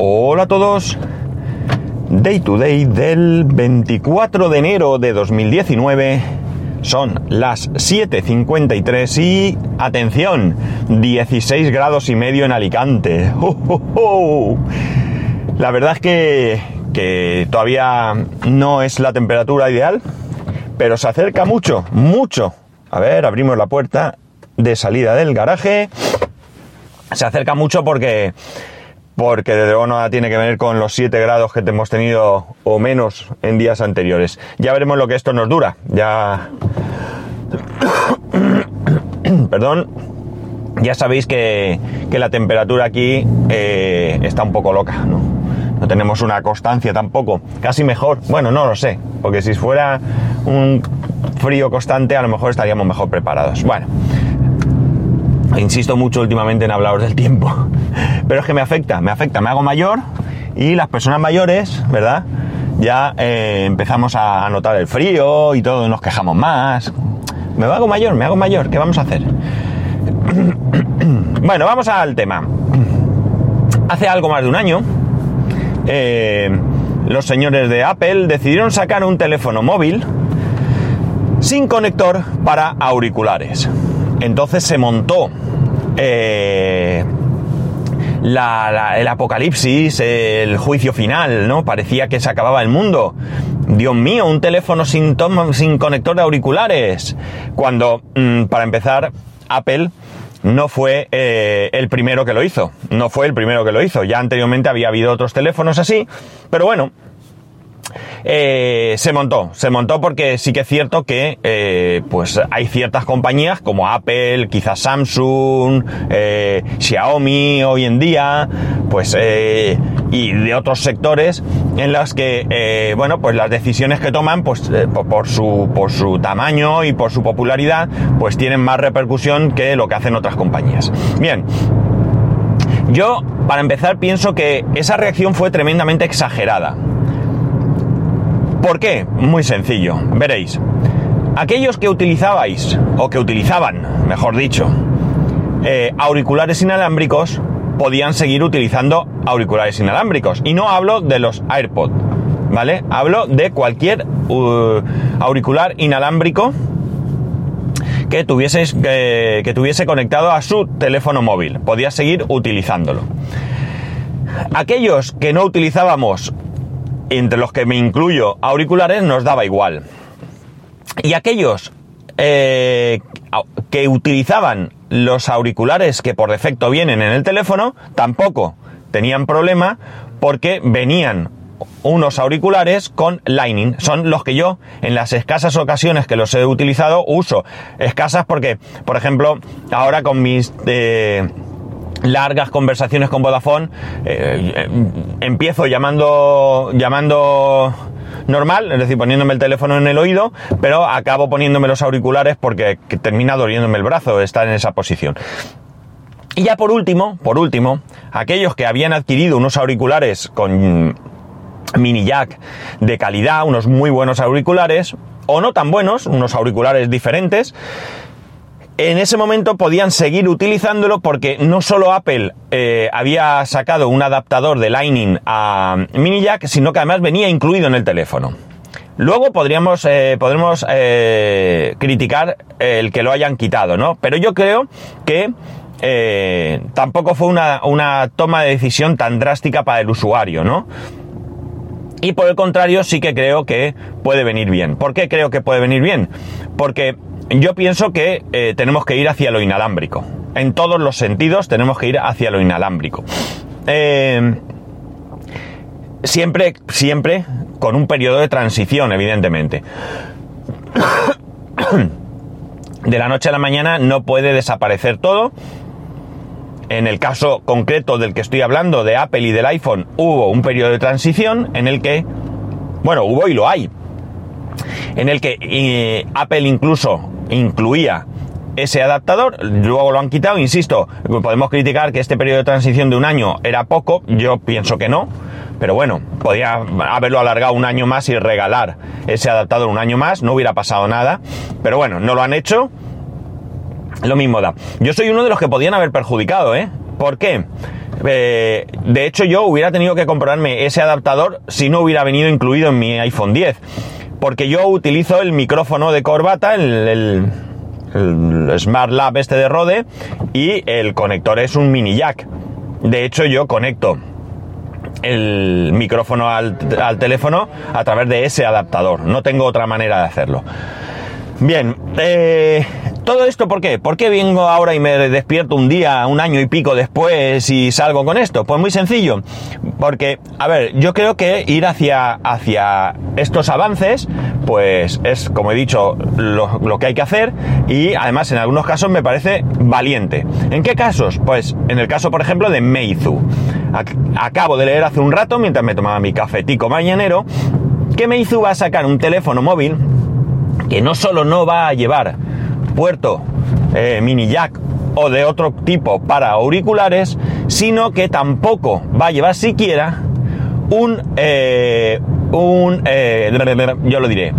Hola a todos. Day to day del 24 de enero de 2019. Son las 7.53 y atención, 16 grados y medio en Alicante. ¡Oh, oh, oh! La verdad es que, que todavía no es la temperatura ideal, pero se acerca mucho, mucho. A ver, abrimos la puerta de salida del garaje. Se acerca mucho porque porque desde luego nada tiene que ver con los 7 grados que hemos tenido o menos en días anteriores. Ya veremos lo que esto nos dura. Ya. Perdón. Ya sabéis que, que la temperatura aquí eh, está un poco loca, ¿no? No tenemos una constancia tampoco. Casi mejor. Bueno, no lo sé. Porque si fuera un frío constante, a lo mejor estaríamos mejor preparados. Bueno. Insisto mucho últimamente en hablaros del tiempo. Pero es que me afecta, me afecta, me hago mayor y las personas mayores, ¿verdad? Ya eh, empezamos a notar el frío y todo, nos quejamos más. Me hago mayor, me hago mayor, ¿qué vamos a hacer? bueno, vamos al tema. Hace algo más de un año, eh, los señores de Apple decidieron sacar un teléfono móvil sin conector para auriculares. Entonces se montó eh, el apocalipsis, el juicio final, ¿no? Parecía que se acababa el mundo. Dios mío, un teléfono sin, sin conector de auriculares. Cuando, mm, para empezar, Apple no fue eh, el primero que lo hizo. No fue el primero que lo hizo. Ya anteriormente había habido otros teléfonos así. Pero bueno, eh, se montó, se montó porque sí que es cierto que eh, pues hay ciertas compañías como Apple, quizás Samsung, eh, Xiaomi hoy en día, pues y de otros sectores en las que bueno pues las decisiones que toman pues por su por su tamaño y por su popularidad pues tienen más repercusión que lo que hacen otras compañías. Bien. Yo, para empezar, pienso que esa reacción fue tremendamente exagerada. ¿Por qué? Muy sencillo, veréis. Aquellos que utilizabais, o que utilizaban, mejor dicho, eh, auriculares inalámbricos, podían seguir utilizando auriculares inalámbricos. Y no hablo de los AirPods, ¿vale? Hablo de cualquier uh, auricular inalámbrico que, tuvieseis, que tuviese conectado a su teléfono móvil. Podía seguir utilizándolo. Aquellos que no utilizábamos entre los que me incluyo auriculares, nos daba igual. Y aquellos eh, que utilizaban los auriculares que por defecto vienen en el teléfono, tampoco tenían problema porque venían unos auriculares con Lightning. Son los que yo, en las escasas ocasiones que los he utilizado, uso. Escasas porque, por ejemplo, ahora con mis... Eh, largas conversaciones con Vodafone, eh, eh, empiezo llamando, llamando normal, es decir, poniéndome el teléfono en el oído, pero acabo poniéndome los auriculares porque termina doliéndome el brazo estar en esa posición. Y ya por último, por último, aquellos que habían adquirido unos auriculares con mini jack de calidad, unos muy buenos auriculares, o no tan buenos, unos auriculares diferentes, en ese momento podían seguir utilizándolo porque no solo Apple eh, había sacado un adaptador de Lightning a mini jack, sino que además venía incluido en el teléfono. Luego podríamos, eh, podremos eh, criticar el que lo hayan quitado, ¿no? Pero yo creo que tampoco fue una, una toma de decisión tan drástica para el usuario, ¿no? Y por el contrario, sí que creo que puede venir bien. ¿Por qué creo que puede venir bien? Porque yo pienso que eh, tenemos que ir hacia lo inalámbrico. En todos los sentidos tenemos que ir hacia lo inalámbrico. Eh, siempre, siempre con un periodo de transición, evidentemente. De la noche a la mañana no puede desaparecer todo. En el caso concreto del que estoy hablando, de Apple y del iPhone, hubo un periodo de transición en el que, bueno, hubo y lo hay, en el que eh, Apple incluso incluía ese adaptador, luego lo han quitado, insisto, podemos criticar que este periodo de transición de un año era poco, yo pienso que no, pero bueno, podía haberlo alargado un año más y regalar ese adaptador un año más, no hubiera pasado nada, pero bueno, no lo han hecho, lo mismo da. Yo soy uno de los que podían haber perjudicado, ¿eh? ¿Por qué? Eh, de hecho, yo hubiera tenido que comprarme ese adaptador si no hubiera venido incluido en mi iPhone 10. Porque yo utilizo el micrófono de corbata, el, Smart Lab este de Rode, y el conector es un mini jack. De hecho, yo conecto el micrófono al, teléfono a través de ese adaptador. No tengo otra manera de hacerlo. Bien, eh, todo esto ¿por qué? ¿Por qué vengo ahora y me despierto un día, un año y pico después y salgo con esto? Pues muy sencillo, porque, a ver, yo creo que ir hacia, hacia estos avances, pues es, como he dicho, lo, lo que hay que hacer y además en algunos casos me parece valiente. ¿En qué casos? Pues en el caso, por ejemplo, de Meizu. Acabo de leer hace un rato, mientras me tomaba mi cafetico mañanero, que Meizu va a sacar un teléfono móvil que no solo no va a llevar puerto eh, mini jack o de otro tipo para auriculares, sino que tampoco va a llevar siquiera un, eh, un eh, yo lo diré,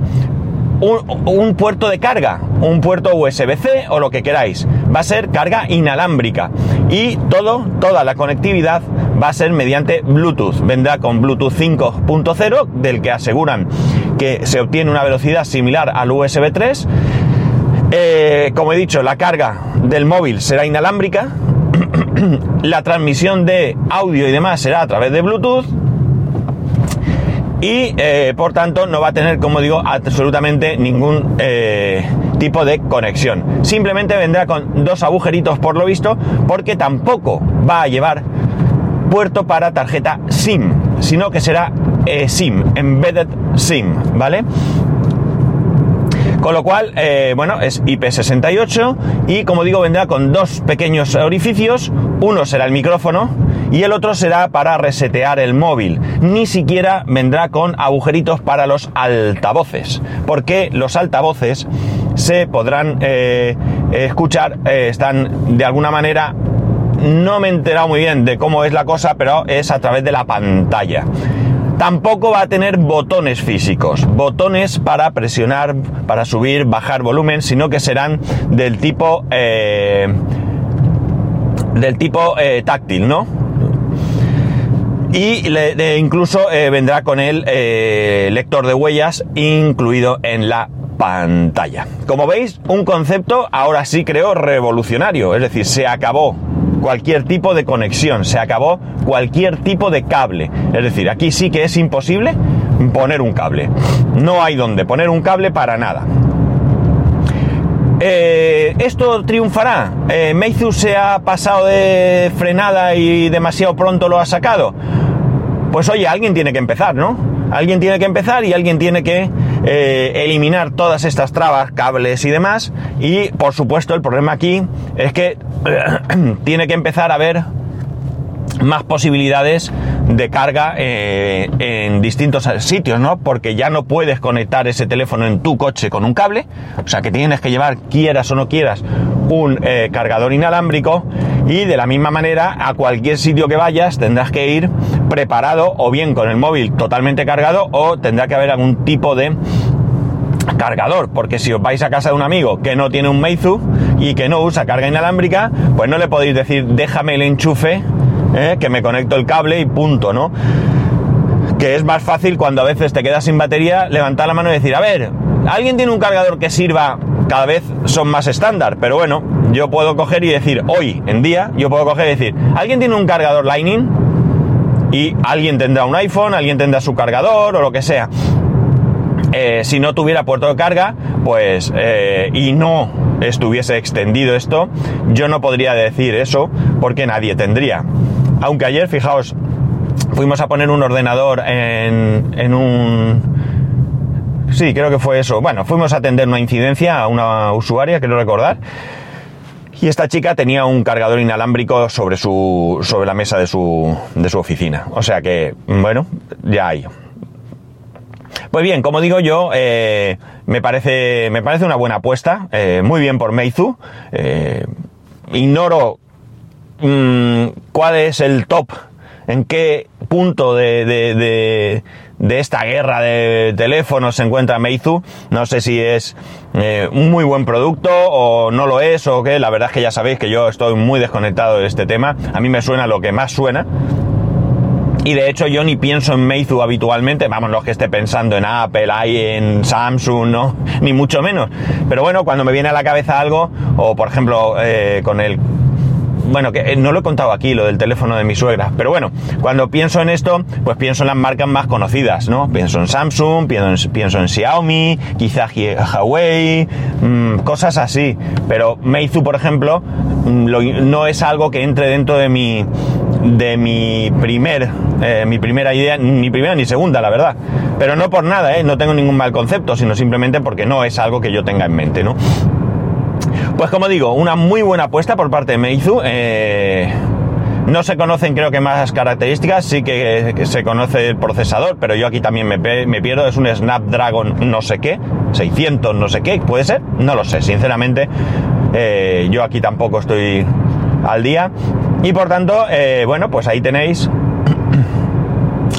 un, un, puerto de carga, un puerto USB-C o lo que queráis. Va a ser carga inalámbrica y todo, toda la conectividad va a ser mediante Bluetooth. Vendrá con Bluetooth 5.0 del que aseguran que se obtiene una velocidad similar al USB 3. Eh, como he dicho, la carga del móvil será inalámbrica. la transmisión de audio y demás será a través de Bluetooth. Y eh, por tanto no va a tener, como digo, absolutamente ningún eh, tipo de conexión. Simplemente vendrá con dos agujeritos por lo visto, porque tampoco va a llevar puerto para tarjeta SIM, sino que será SIM, Embedded SIM, ¿vale? Con lo cual, eh, bueno, es IP68 y como digo, vendrá con dos pequeños orificios. Uno será el micrófono y el otro será para resetear el móvil. Ni siquiera vendrá con agujeritos para los altavoces, porque los altavoces se podrán eh, escuchar, están de alguna manera no me he enterado muy bien de cómo es la cosa, pero es a través de la pantalla. Tampoco va a tener botones físicos, botones para presionar, para subir, bajar volumen, sino que serán del tipo eh, del tipo eh, táctil, ¿no? Y incluso eh, vendrá con el lector de huellas incluido en la pantalla. Como veis, un concepto ahora sí creo revolucionario, es decir, se acabó cualquier tipo de conexión, se acabó cualquier tipo de cable. Es decir, aquí sí que es imposible poner un cable. No hay donde poner un cable para nada. Eh, ¿Esto triunfará? Eh, ¿Meizu se ha pasado de frenada y demasiado pronto lo ha sacado? Pues oye, alguien tiene que empezar, ¿no? Alguien tiene que empezar y alguien tiene que eh, eliminar todas estas trabas, cables y demás. Y por supuesto el problema aquí es que tiene que empezar a haber más posibilidades de carga eh, en distintos sitios, ¿no? Porque ya no puedes conectar ese teléfono en tu coche con un cable, o sea que tienes que llevar, quieras o no quieras, un eh, cargador inalámbrico y de la misma manera a cualquier sitio que vayas tendrás que ir preparado o bien con el móvil totalmente cargado o tendrá que haber algún tipo de cargador, porque si os vais a casa de un amigo que no tiene un Meizu y que no usa carga inalámbrica, pues no le podéis decir déjame el enchufe, eh, que me conecto el cable y punto, ¿no? Que es más fácil cuando a veces te quedas sin batería, levantar la mano y decir, a ver, ¿alguien tiene un cargador que sirva? Cada vez son más estándar, pero bueno, yo puedo coger y decir, hoy en día, yo puedo coger y decir, ¿alguien tiene un cargador Lightning? Y alguien tendrá un iPhone, alguien tendrá su cargador o lo que sea. Eh, si no tuviera puerto de carga, pues eh, y no estuviese extendido esto, yo no podría decir eso porque nadie tendría. Aunque ayer, fijaos, fuimos a poner un ordenador en, en un... Sí, creo que fue eso. Bueno, fuimos a atender una incidencia a una usuaria, quiero recordar. Y esta chica tenía un cargador inalámbrico sobre su. sobre la mesa de su. de su oficina. O sea que, bueno, ya hay. Pues bien, como digo yo, eh, me, parece, me parece una buena apuesta, eh, muy bien por Meizu. Eh, ignoro mm, cuál es el top en qué punto de, de, de, de esta guerra de teléfonos se encuentra Meizu. No sé si es eh, un muy buen producto o no lo es o qué. La verdad es que ya sabéis que yo estoy muy desconectado de este tema. A mí me suena lo que más suena. Y de hecho yo ni pienso en Meizu habitualmente, vamos, no es que esté pensando en Apple, hay en Samsung, no, ni mucho menos. Pero bueno, cuando me viene a la cabeza algo, o por ejemplo eh, con el bueno, que eh, no lo he contado aquí, lo del teléfono de mi suegra, pero bueno, cuando pienso en esto, pues pienso en las marcas más conocidas, ¿no? Pienso en Samsung, pienso en, Xiaomi, quizá Huawei, mmm, cosas así, pero Meizu, por ejemplo, mm, no es algo que entre dentro de mi de mi primer eh, mi primera idea, ni primera ni segunda, la verdad. Pero no por nada, ¿eh? no tengo ningún mal concepto, sino simplemente porque no es algo que yo tenga en mente, ¿no? Pues como digo, una muy buena apuesta por parte de Meizu. Eh, no se conocen creo que más características, sí que, se conoce el procesador, pero yo aquí también me, me, pierdo, es un Snapdragon no sé qué, 600 no sé qué, puede ser, no lo sé, sinceramente, eh, yo aquí tampoco estoy al día. Y por tanto, eh, bueno, pues ahí tenéis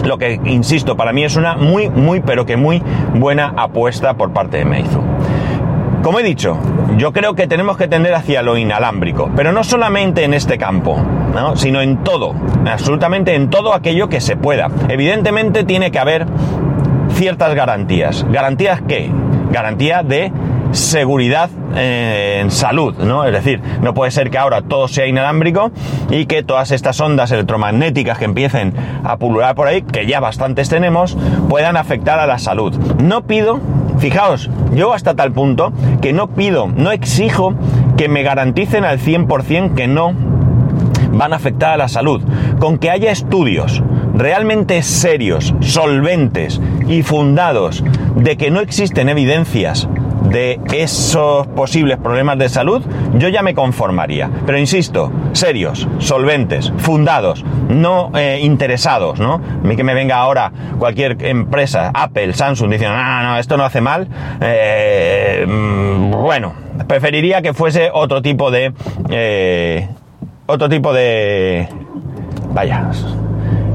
lo que, insisto, para mí es una muy, muy, pero que muy buena apuesta por parte de Meizu. Como he dicho, yo creo que tenemos que tender hacia lo inalámbrico, pero no solamente en este campo, ¿no? sino en todo, absolutamente en todo aquello que se pueda. Evidentemente tiene que haber ciertas garantías. ¿Garantías qué? Garantía de seguridad eh, en salud, ¿no? Es decir, no puede ser que ahora todo sea inalámbrico y que todas estas ondas electromagnéticas que empiecen a pulular por ahí, que ya bastantes tenemos, puedan afectar a la salud. No pido Fijaos, yo hasta tal punto que no pido, no exijo que me garanticen al 100% que no van a afectar a la salud. Con que haya estudios realmente serios, solventes y fundados de que no existen evidencias de esos posibles problemas de salud, yo ya me conformaría. Pero insisto, serios, solventes, fundados, no eh, interesados, ¿no? Que me venga ahora cualquier empresa, Apple, Samsung, diciendo, no, no, esto no hace mal. Eh, bueno, preferiría que fuese otro tipo de... Eh, otro tipo de... Vaya,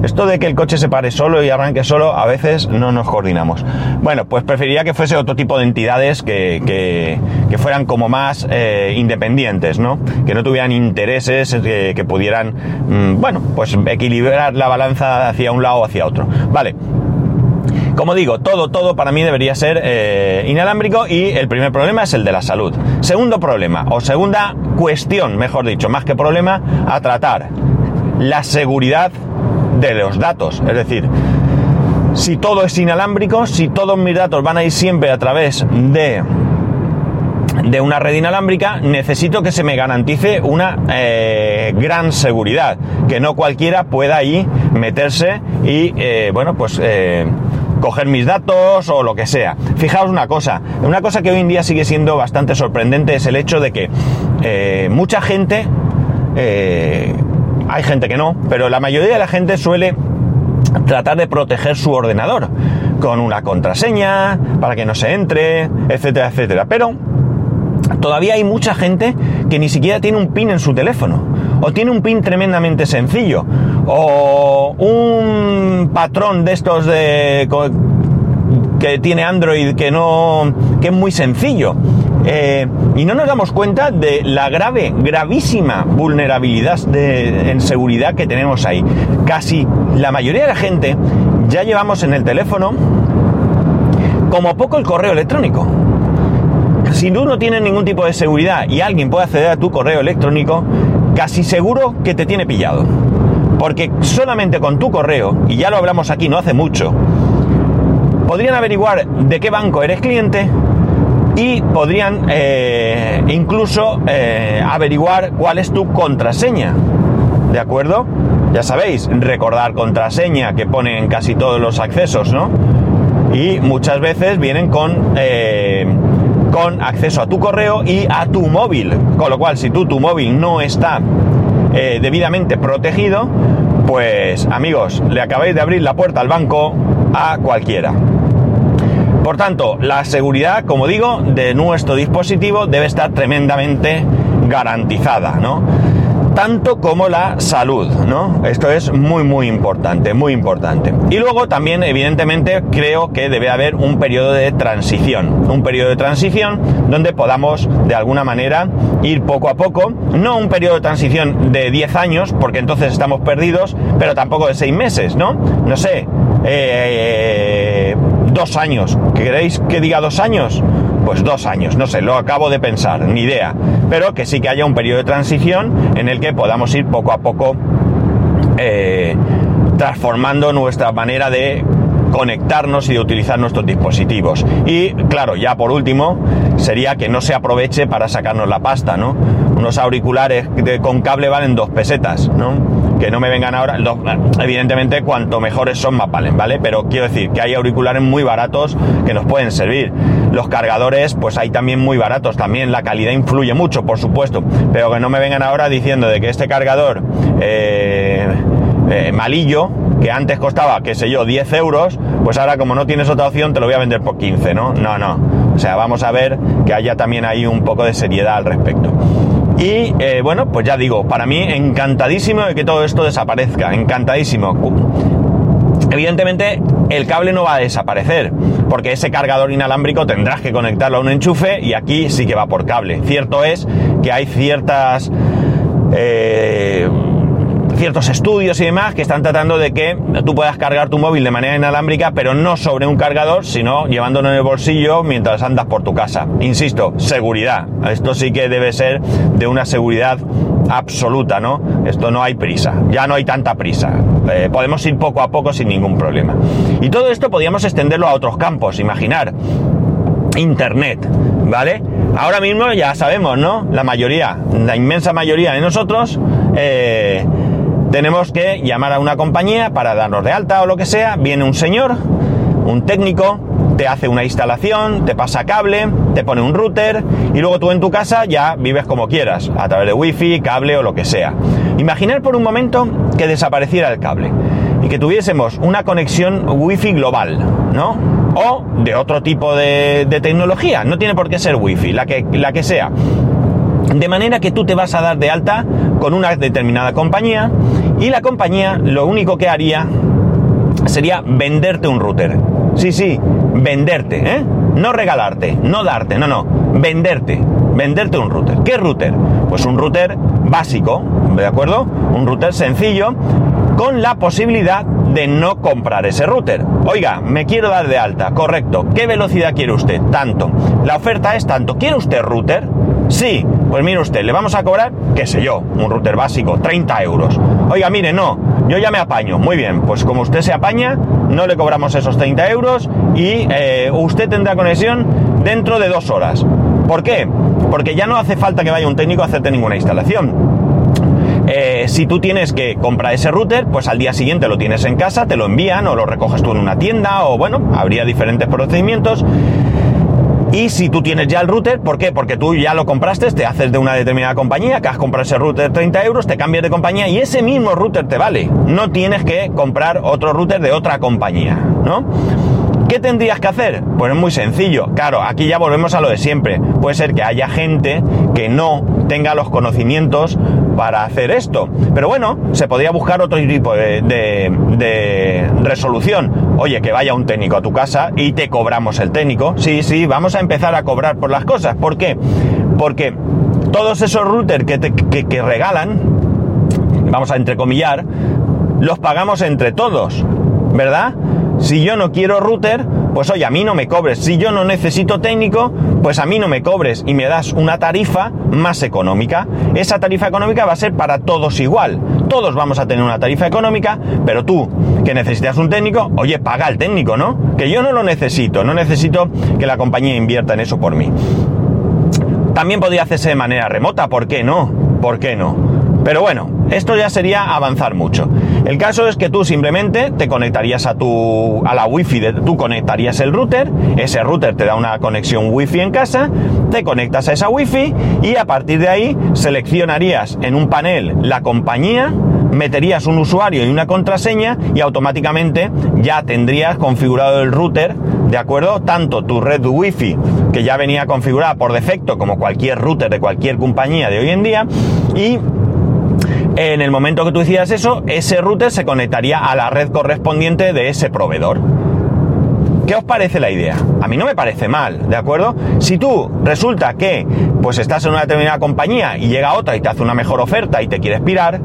esto de que el coche se pare solo y arranque solo, a veces no nos coordinamos. Bueno, pues preferiría que fuese otro tipo de entidades que, que, fueran como más eh, independientes, ¿no? Que no tuvieran intereses que, que pudieran, mmm, bueno, pues equilibrar la balanza hacia un lado o hacia otro. Vale. Como digo, todo, todo para mí debería ser eh, inalámbrico y el primer problema es el de la salud. Segundo problema, o segunda cuestión, mejor dicho, más que problema, a tratar. La seguridad de los datos. Es decir, si todo es inalámbrico, si todos mis datos van a ir siempre a través de de una red inalámbrica, necesito que se me garantice una eh, gran seguridad, que no cualquiera pueda ahí meterse y, eh, bueno, pues eh, coger mis datos o lo que sea. Fijaos una cosa, una cosa que hoy en día sigue siendo bastante sorprendente es el hecho de que mucha gente hay gente que no, pero la mayoría de la gente suele tratar de proteger su ordenador con una contraseña para que no se entre, etcétera, etcétera. Pero todavía hay mucha gente que ni siquiera tiene un pin en su teléfono o tiene un pin tremendamente sencillo o un patrón de estos de que tiene Android que no que es muy sencillo eh, y no nos damos cuenta de la grave, gravísima vulnerabilidad de, en seguridad que tenemos ahí. Casi la mayoría de la gente ya llevamos en el teléfono como poco el correo electrónico. Si tú no tienes ningún tipo de seguridad y alguien puede acceder a tu correo electrónico, casi seguro que te tiene pillado. Porque solamente con tu correo, y ya lo hablamos aquí no hace mucho, podrían averiguar de qué banco eres cliente, y podrían eh, incluso eh, averiguar cuál es tu contraseña. ¿De acuerdo? Ya sabéis, recordar contraseña que pone en casi todos los accesos, ¿no? Y muchas veces vienen con, eh, con acceso a tu correo y a tu móvil. Con lo cual, si tú tu móvil no está debidamente protegido, pues amigos, le acabáis de abrir la puerta al banco a cualquiera. Por tanto, la seguridad, como digo, de nuestro dispositivo debe estar tremendamente garantizada, ¿no? tanto como la salud, ¿no? Esto es muy, muy importante, muy importante. Y luego también, evidentemente, creo que debe haber un periodo de transición, un periodo de transición donde podamos, de alguna manera, ir poco a poco, no un periodo de transición de 10 años, porque entonces estamos perdidos, pero tampoco de 6 meses, ¿no? No sé, eh, dos años. ¿Queréis que diga dos años? Pues dos años, no sé, lo acabo de pensar, ni idea. Pero que sí que haya un periodo de transición en el que podamos ir poco a poco eh, transformando nuestra manera de conectarnos y de utilizar nuestros dispositivos. Y claro, ya por último, sería que no se aproveche para sacarnos la pasta, ¿no? Unos auriculares con cable valen dos pesetas, ¿no? Que no me vengan ahora, evidentemente cuanto mejores son más valen, ¿vale? Pero quiero decir que hay auriculares muy baratos que nos pueden servir. Los cargadores, pues hay también muy baratos, también la calidad influye mucho, por supuesto, pero que no me vengan ahora diciendo de que este cargador eh, eh, malillo, que antes costaba, qué sé yo, 10 euros, pues ahora como no tienes otra opción te lo voy a vender por 15, ¿no? No, no. O sea, vamos a ver que haya también ahí un poco de seriedad al respecto. Y eh, bueno, pues ya digo, para mí encantadísimo de que todo esto desaparezca, encantadísimo. Evidentemente el cable no va a desaparecer, porque ese cargador inalámbrico tendrás que conectarlo a un enchufe y aquí sí que va por cable. Cierto es que hay ciertas... Eh, ciertos estudios y demás que están tratando de que tú puedas cargar tu móvil de manera inalámbrica, pero no sobre un cargador, sino llevándolo en el bolsillo mientras andas por tu casa. Insisto, seguridad. Esto sí que debe ser de una seguridad absoluta, ¿no? Esto no hay prisa, ya no hay tanta prisa. Eh, podemos ir poco a poco sin ningún problema. Y todo esto podríamos extenderlo a otros campos, imaginar. Internet, ¿vale? Ahora mismo ya sabemos, ¿no? La mayoría, la inmensa mayoría de nosotros, eh, tenemos que llamar a una compañía para darnos de alta o lo que sea, viene un señor, un técnico, te hace una instalación, te pasa cable, te pone un router y luego tú en tu casa ya vives como quieras, a través de wifi, cable o lo que sea. Imaginar por un momento que desapareciera el cable y que tuviésemos una conexión wifi global, ¿no? O de otro tipo de, tecnología, no tiene por qué ser wifi, la que, la que sea. De manera que tú te vas a dar de alta con una determinada compañía y la compañía lo único que haría sería venderte un router. Sí, sí, venderte, ¿eh? No regalarte, no darte, no, no, venderte, venderte un router. ¿Qué router? Pues un router básico, ¿de acuerdo? Un router sencillo con la posibilidad de no comprar ese router. Oiga, me quiero dar de alta, correcto. ¿Qué velocidad quiere usted? Tanto. La oferta es tanto. ¿Quiere usted router? Sí, pues mire usted, le vamos a cobrar, qué sé yo, un router básico, 30 euros. Oiga, mire, no, yo ya me apaño. Muy bien, pues como usted se apaña, no le cobramos esos 30 euros y eh, usted tendrá conexión dentro de dos horas. ¿Por qué? Porque ya no hace falta que vaya un técnico a hacerte ninguna instalación. Eh, si tú tienes que comprar ese router, pues al día siguiente lo tienes en casa, te lo envían o lo recoges tú en una tienda o bueno, habría diferentes procedimientos. Y si tú tienes ya el router, ¿por qué? Porque tú ya lo compraste, te haces de una determinada compañía, que has comprado ese router 30 euros, te cambias de compañía y ese mismo router te vale. No tienes que comprar otro router de otra compañía, ¿no? ¿Qué tendrías que hacer? Pues es muy sencillo. Claro, aquí ya volvemos a lo de siempre. Puede ser que haya gente que no tenga los conocimientos para hacer esto. Pero bueno, se podría buscar otro tipo de, de, resolución. Oye, que vaya un técnico a tu casa y te cobramos el técnico. Sí, sí, vamos a empezar a cobrar por las cosas. ¿Por qué? Porque todos esos routers que, que, que regalan, vamos a entrecomillar, los pagamos entre todos, ¿verdad? Si yo no quiero router, pues oye, a mí no me cobres. Si yo no necesito técnico, pues a mí no me cobres y me das una tarifa más económica. Esa tarifa económica va a ser para todos igual. Todos vamos a tener una tarifa económica, pero tú que necesitas un técnico, oye, paga al técnico, ¿no? Que yo no lo necesito, no necesito que la compañía invierta en eso por mí. También podría hacerse de manera remota, ¿por qué no? ¿Por qué no? Pero bueno, esto ya sería avanzar mucho. El caso es que tú simplemente te conectarías a tu a la wifi, de, tú conectarías el router, ese router te da una conexión wifi en casa, te conectas a esa wifi y a partir de ahí seleccionarías en un panel la compañía, meterías un usuario y una contraseña y automáticamente ya tendrías configurado el router, ¿de acuerdo? Tanto tu red wifi que ya venía configurada por defecto como cualquier router de cualquier compañía de hoy en día y En el momento que tú hicieras eso, ese router se conectaría a la red correspondiente de ese proveedor. ¿Qué os parece la idea? A mí no me parece mal, ¿de acuerdo? Si tú resulta que pues estás en una determinada compañía y llega otra y te hace una mejor oferta y te quieres pirar,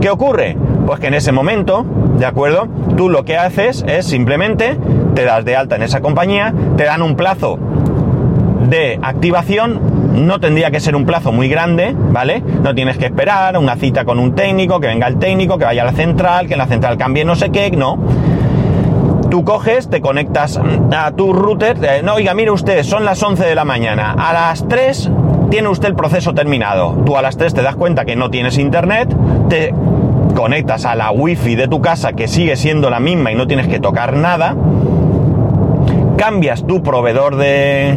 ¿qué ocurre? Pues que en ese momento, ¿de acuerdo? Tú lo que haces es simplemente te das de alta en esa compañía, te dan un plazo de activación, no tendría que ser un plazo muy grande, ¿vale? No tienes que esperar una cita con un técnico, que venga el técnico, que vaya a la central, que en la central cambie no sé qué, no Tú coges, te conectas a tu router, no, oiga, mire usted, son las 11 de la mañana, a las 3 tiene usted el proceso terminado. Tú a las 3 te das cuenta que no tienes internet, te conectas a la wifi de tu casa que sigue siendo la misma y no tienes que tocar nada, cambias tu proveedor de...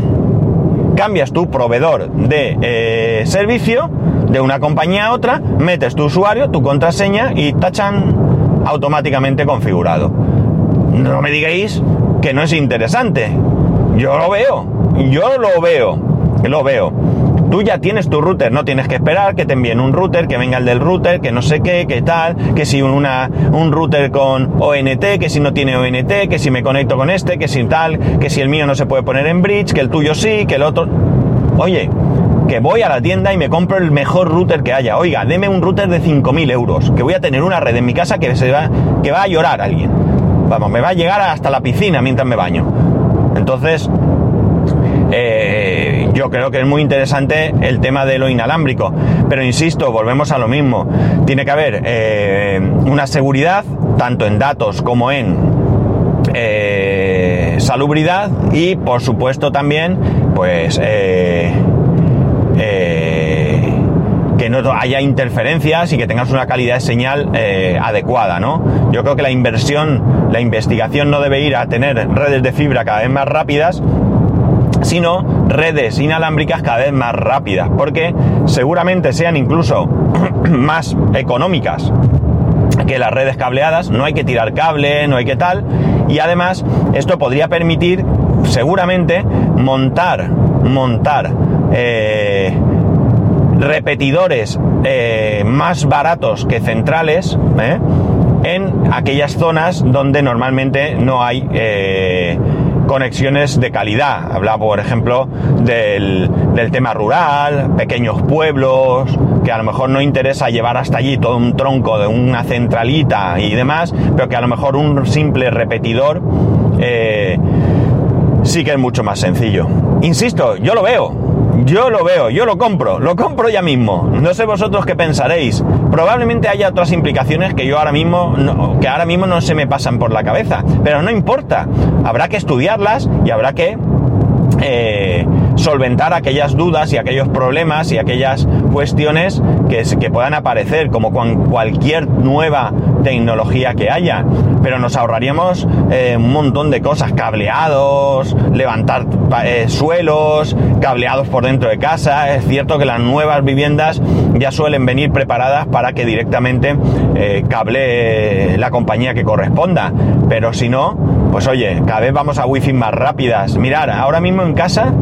cambias tu proveedor de eh, servicio de una compañía a otra, metes tu usuario, tu contraseña y tachan automáticamente configurado no me digáis que no es interesante. Yo lo veo, yo lo veo, lo veo. Tú ya tienes tu router, no tienes que esperar que te envíen un router, que venga el del router, que no sé qué, que tal, que si un router con ONT, que si no tiene ONT, que si me conecto con este, que si tal, que si el mío no se puede poner en bridge, que el tuyo sí, que el otro... Oye, que voy a la tienda y me compro el mejor router que haya. Oiga, deme un router de 5.000 euros, que voy a tener una red en mi casa que, se va, que va a llorar alguien. Vamos, me va a llegar hasta la piscina mientras me baño. Entonces, eh, yo creo que es muy interesante el tema de lo inalámbrico. Pero insisto, volvemos a lo mismo. Tiene que haber eh, una seguridad, tanto en datos como en eh, salubridad y, por supuesto, también, pues, que no haya interferencias y que tengas una calidad de señal eh, adecuada, ¿no? Yo creo que la inversión, la investigación no debe ir a tener redes de fibra cada vez más rápidas, sino redes inalámbricas cada vez más rápidas, porque seguramente sean incluso más económicas que las redes cableadas, no hay que tirar cable, no hay que tal, y además esto podría permitir seguramente montar, montar eh, repetidores eh, más baratos que centrales ¿eh? en aquellas zonas donde normalmente no hay conexiones de calidad. Habla, por ejemplo, del, del, tema rural, pequeños pueblos, que a lo mejor no interesa llevar hasta allí todo un tronco de una centralita y demás, pero que a lo mejor un simple repetidor sí que es mucho más sencillo. Insisto, yo lo veo, yo lo veo, yo lo compro, lo compro ya mismo. No sé vosotros qué pensaréis. Probablemente haya otras implicaciones que yo ahora mismo no, que ahora mismo no se me pasan por la cabeza, pero no importa. Habrá que estudiarlas y habrá que eh, solventar aquellas dudas y aquellos problemas y aquellas cuestiones que, que puedan aparecer, como con cualquier nueva tecnología que haya. Pero nos ahorraríamos eh, un montón de cosas, cableados, levantar eh, suelos, cableados por dentro de casa. Es cierto que las nuevas viviendas ya suelen venir preparadas para que directamente eh, cable la compañía que corresponda. Pero si no, pues oye, cada vez vamos a wifi más rápidas. Mirar, ahora mismo en casa,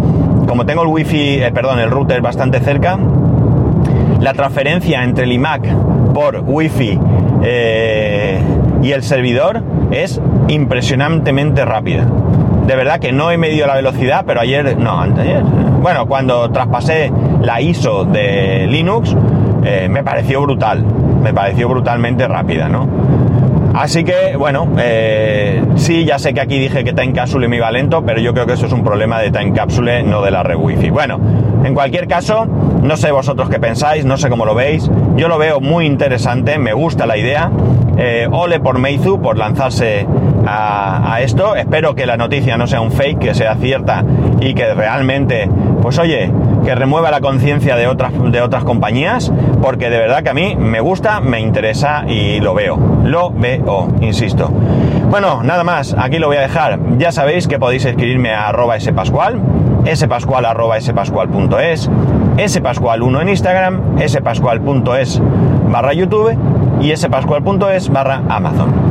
como tengo el wifi, perdón, el router bastante cerca, la transferencia entre el iMac por wifi eh, y el servidor es impresionantemente rápida. De verdad que no he medido la velocidad, pero ayer, no, ayer, bueno, cuando traspasé la ISO de Linux, eh, me pareció brutal, me pareció brutalmente rápida, ¿no? Así que, bueno, eh, sí, ya sé que aquí dije que Time Capsule me iba lento, pero yo creo que eso es un problema de Time Capsule, no de la red Wi-Fi. Bueno, en cualquier caso, no sé vosotros qué pensáis, no sé cómo lo veis. Yo lo veo muy interesante, me gusta la idea. Eh, ole por Meizu por lanzarse a, esto. Espero que la noticia no sea un fake, que sea cierta y que realmente, pues oye, que remueva la conciencia de otras, de otras compañías, porque de verdad que a mí me gusta, me interesa y lo veo. Lo veo, insisto. Bueno, nada más, aquí lo voy a dejar. Ya sabéis que podéis escribirme a arroba spascual, spascual arroba spascual.es, spascual1 en Instagram, spascual.es barra YouTube y spascual.es barra Amazon.